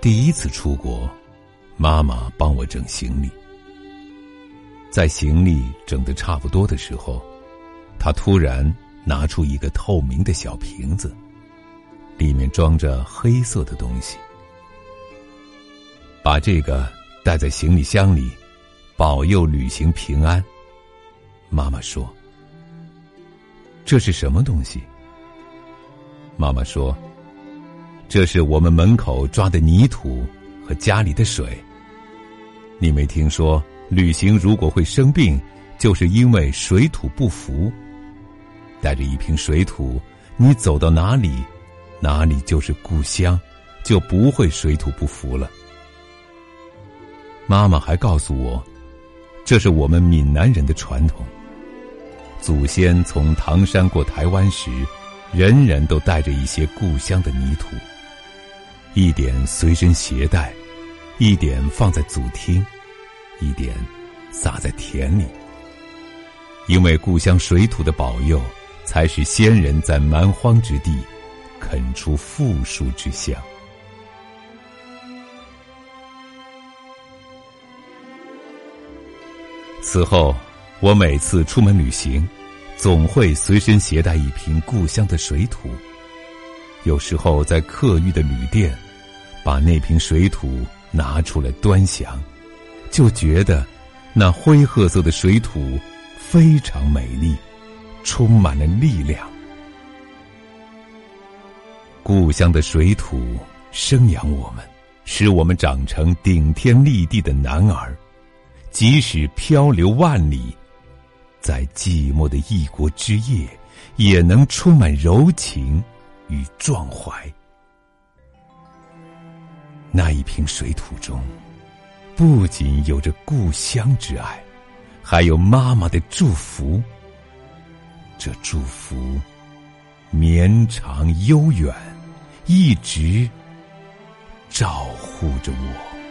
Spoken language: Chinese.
第一次出国，妈妈帮我整行李。在行李整得差不多的时候，她突然拿出一个透明的小瓶子，里面装着黑色的东西。把这个带在行李箱里，保佑旅行平安。妈妈说：“这是什么东西？”妈妈说。这是我们门口抓的泥土和家里的水。你没听说旅行如果会生病，就是因为水土不服。带着一瓶水土，你走到哪里，哪里就是故乡，就不会水土不服了。妈妈还告诉我，这是我们闽南人的传统。祖先从唐山过台湾时，人人都带着一些故乡的泥土。一点随身携带，一点放在祖厅，一点撒在田里。因为故乡水土的保佑，才使先人在蛮荒之地垦出富庶之乡。此后，我每次出门旅行，总会随身携带一瓶故乡的水土。有时候在客寓的旅店。把那瓶水土拿出来端详，就觉得那灰褐色的水土非常美丽，充满了力量。故乡的水土生养我们，使我们长成顶天立地的男儿，即使漂流万里，在寂寞的异国之夜，也能充满柔情与壮怀。那一瓶水土中，不仅有着故乡之爱，还有妈妈的祝福。这祝福绵长悠远，一直照护着我。